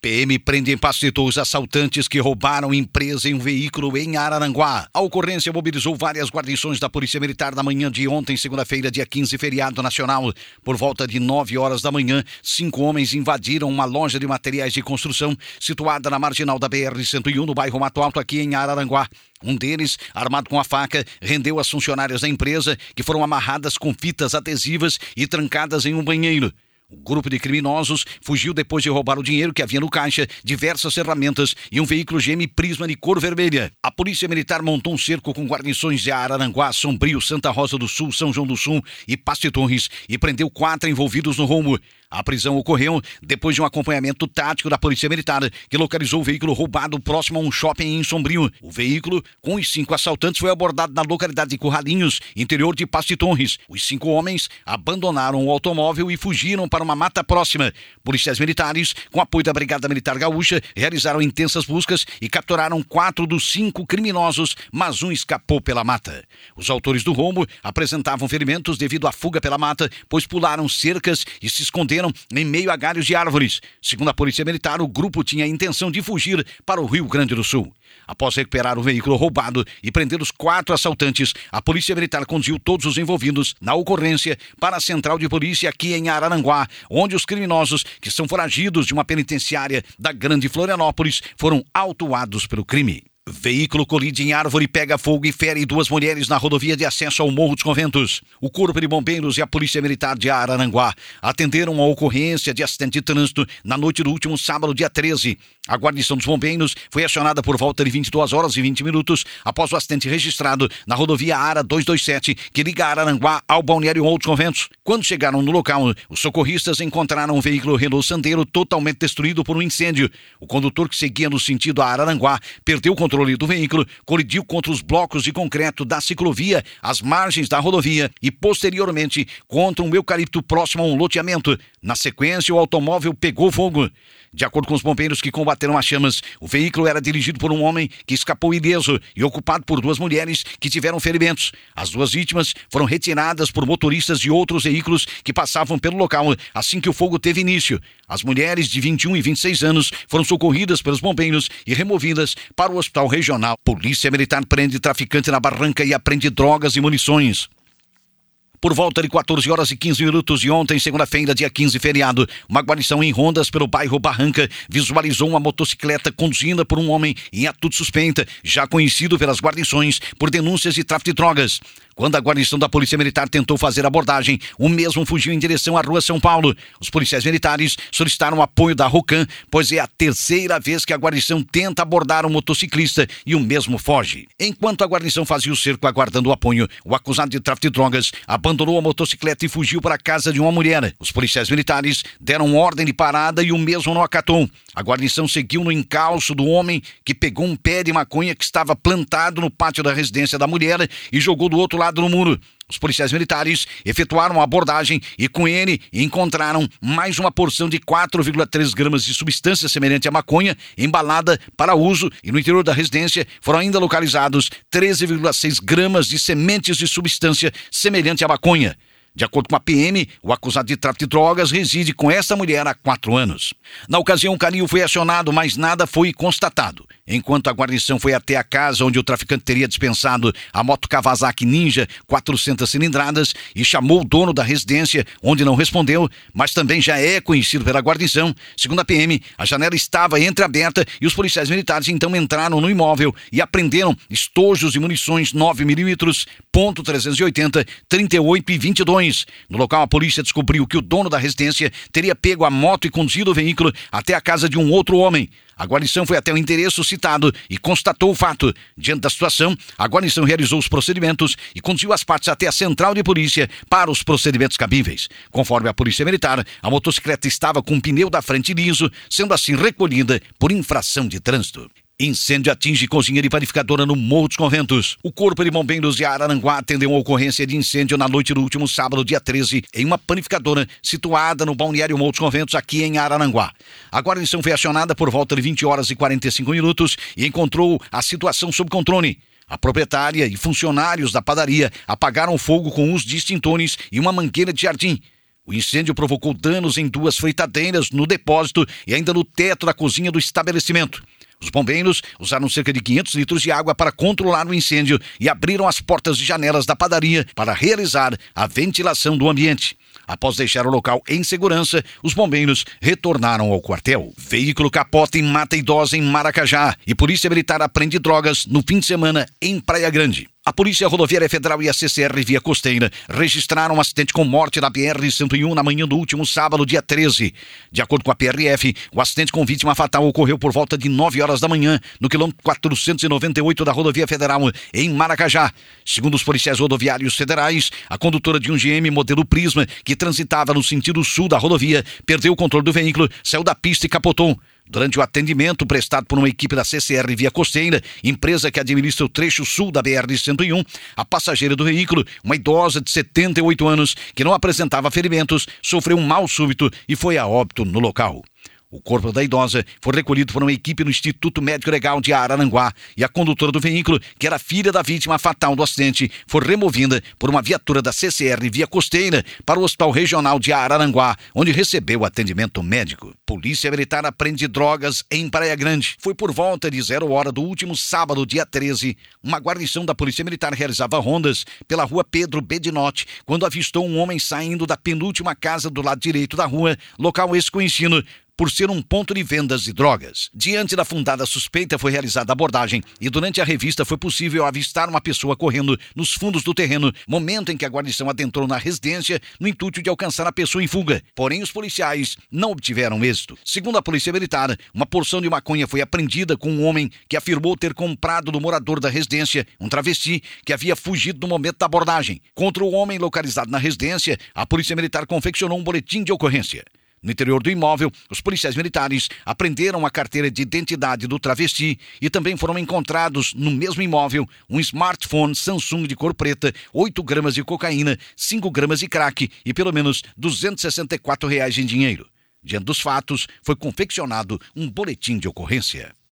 PM prende em Pastetou os assaltantes que roubaram empresa em um veículo em Araranguá. A ocorrência mobilizou várias guarnições da Polícia Militar na manhã de ontem, segunda-feira, dia 15, feriado nacional. Por volta de 9 horas da manhã, cinco homens invadiram uma loja de materiais de construção situada na marginal da BR-101, no bairro Mato Alto, aqui em Araranguá. Um deles, armado com a faca, rendeu as funcionárias da empresa, que foram amarradas com fitas adesivas e trancadas em um banheiro. O grupo de criminosos fugiu depois de roubar o dinheiro que havia no caixa, diversas ferramentas e um veículo GM Prisma de cor vermelha. A polícia militar montou um cerco com guarnições de Araranguá, Sombrio, Santa Rosa do Sul, São João do Sul e Paste Torres e prendeu quatro envolvidos no rombo. A prisão ocorreu depois de um acompanhamento tático da Polícia Militar, que localizou o veículo roubado próximo a um shopping em Sombrio. O veículo, com os cinco assaltantes, foi abordado na localidade de Curralinhos, interior de Paste Torres. Os cinco homens abandonaram o automóvel e fugiram para uma mata próxima. Policiais militares, com apoio da Brigada Militar Gaúcha, realizaram intensas buscas e capturaram quatro dos cinco criminosos, mas um escapou pela mata. Os autores do rombo apresentavam ferimentos devido à fuga pela mata, pois pularam cercas e se esconderam em meio a galhos de árvores. Segundo a Polícia Militar, o grupo tinha a intenção de fugir para o Rio Grande do Sul. Após recuperar o veículo roubado e prender os quatro assaltantes, a Polícia Militar conduziu todos os envolvidos na ocorrência para a Central de Polícia aqui em Araranguá, onde os criminosos, que são foragidos de uma penitenciária da Grande Florianópolis, foram autuados pelo crime. Veículo colide em árvore, pega fogo e fere duas mulheres na rodovia de acesso ao Morro dos Conventos. O Corpo de Bombeiros e a Polícia Militar de Araranguá atenderam a ocorrência de acidente de trânsito na noite do último sábado, dia 13. A guarnição dos bombeiros foi acionada por volta de 22 horas e 20 minutos após o acidente registrado na rodovia ARA 227, que liga Araranguá ao Balneário Morro dos Conventos. Quando chegaram no local, os socorristas encontraram um veículo Renault Sandero totalmente destruído por um incêndio. O condutor que seguia no sentido a Araranguá perdeu o controle controle do veículo, colidiu contra os blocos de concreto da ciclovia, às margens da rodovia e, posteriormente, contra um eucalipto próximo a um loteamento. Na sequência, o automóvel pegou fogo. De acordo com os bombeiros que combateram as chamas, o veículo era dirigido por um homem que escapou ileso e ocupado por duas mulheres que tiveram ferimentos. As duas vítimas foram retiradas por motoristas de outros veículos que passavam pelo local assim que o fogo teve início. As mulheres de 21 e 26 anos foram socorridas pelos bombeiros e removidas para o hospital regional. Polícia Militar prende traficante na barranca e apreende drogas e munições. Por volta de 14 horas e 15 minutos de ontem, segunda-feira, dia 15, feriado, uma guarnição em rondas pelo bairro Barranca visualizou uma motocicleta conduzida por um homem em atitude suspeita, já conhecido pelas guarnições por denúncias de tráfico de drogas. Quando a guarnição da Polícia Militar tentou fazer abordagem, o mesmo fugiu em direção à rua São Paulo. Os policiais militares solicitaram apoio da Rocan, pois é a terceira vez que a guarnição tenta abordar um motociclista e o mesmo foge. Enquanto a guarnição fazia o cerco aguardando o apoio, o acusado de tráfico de drogas abandonou a motocicleta e fugiu para a casa de uma mulher. Os policiais militares deram ordem de parada e o mesmo não acatou. A guarnição seguiu no encalço do homem que pegou um pé de maconha que estava plantado no pátio da residência da mulher e jogou do outro lado no muro. Os policiais militares efetuaram a abordagem e com ele encontraram mais uma porção de 4,3 gramas de substância semelhante à maconha embalada para uso e no interior da residência foram ainda localizados 13,6 gramas de sementes de substância semelhante à maconha. De acordo com a PM, o acusado de tráfico de drogas reside com essa mulher há quatro anos. Na ocasião, o canil foi acionado, mas nada foi constatado. Enquanto a guarnição foi até a casa onde o traficante teria dispensado a moto Kawasaki Ninja 400 cilindradas e chamou o dono da residência, onde não respondeu, mas também já é conhecido pela guarnição. Segundo a PM, a janela estava entreaberta e os policiais militares então entraram no imóvel e apreenderam estojos de munições 9mm, ponto .380, 38 e 22. No local, a polícia descobriu que o dono da residência teria pego a moto e conduzido o veículo até a casa de um outro homem. A guarnição foi até o endereço citado e constatou o fato. Diante da situação, a guarnição realizou os procedimentos e conduziu as partes até a central de polícia para os procedimentos cabíveis. Conforme a polícia militar, a motocicleta estava com o pneu da frente liso, sendo assim recolhida por infração de trânsito. Incêndio atinge cozinheira e panificadora no Morro dos Conventos. O Corpo de Bombeiros de Araranguá atendeu uma ocorrência de incêndio na noite do último sábado, dia 13, em uma panificadora situada no Balneário Morro dos Conventos, aqui em Araranguá. A guarnição foi acionada por volta de 20 horas e 45 minutos e encontrou a situação sob controle. A proprietária e funcionários da padaria apagaram o fogo com uso de extintores e uma mangueira de jardim. O incêndio provocou danos em duas fritadeiras no depósito e ainda no teto da cozinha do estabelecimento. Os bombeiros usaram cerca de 500 litros de água para controlar o incêndio e abriram as portas e janelas da padaria para realizar a ventilação do ambiente. Após deixar o local em segurança, os bombeiros retornaram ao quartel. Veículo capota e mata idosa em Maracajá e Polícia Militar aprende drogas no fim de semana em Praia Grande. A Polícia Rodoviária Federal e a CCR Via Costeira registraram um acidente com morte na BR-101 na manhã do último sábado, dia 13. De acordo com a PRF, o acidente com vítima fatal ocorreu por volta de 9 horas da manhã, no quilômetro 498 da Rodovia Federal, em Maracajá. Segundo os policiais rodoviários federais, a condutora de um GM modelo Prisma, que transitava no sentido sul da rodovia, perdeu o controle do veículo, saiu da pista e capotou. Durante o atendimento prestado por uma equipe da CCR Via Costeira, empresa que administra o trecho sul da BR-101, a passageira do veículo, uma idosa de 78 anos, que não apresentava ferimentos, sofreu um mal súbito e foi a óbito no local. O corpo da idosa foi recolhido por uma equipe no Instituto Médico Legal de Araranguá e a condutora do veículo, que era filha da vítima fatal do acidente, foi removida por uma viatura da CCR via costeira para o Hospital Regional de Araranguá, onde recebeu atendimento médico. Polícia Militar aprende drogas em Praia Grande. Foi por volta de zero hora do último sábado, dia 13, uma guarnição da Polícia Militar realizava rondas pela rua Pedro Bedinotti, quando avistou um homem saindo da penúltima casa do lado direito da rua, local desconhecido, por ser um ponto de vendas de drogas. Diante da fundada suspeita foi realizada a abordagem e durante a revista foi possível avistar uma pessoa correndo nos fundos do terreno, momento em que a guarnição adentrou na residência no intuito de alcançar a pessoa em fuga. Porém, os policiais não obtiveram êxito. Segundo a Polícia Militar, uma porção de maconha foi apreendida com um homem que afirmou ter comprado do morador da residência, um travesti, que havia fugido no momento da abordagem. Contra o homem localizado na residência, a Polícia Militar confeccionou um boletim de ocorrência. No interior do imóvel, os policiais militares apreenderam a carteira de identidade do travesti e também foram encontrados no mesmo imóvel um smartphone Samsung de cor preta, 8 gramas de cocaína, 5 gramas de crack e pelo menos 264 reais em dinheiro. Diante dos fatos, foi confeccionado um boletim de ocorrência.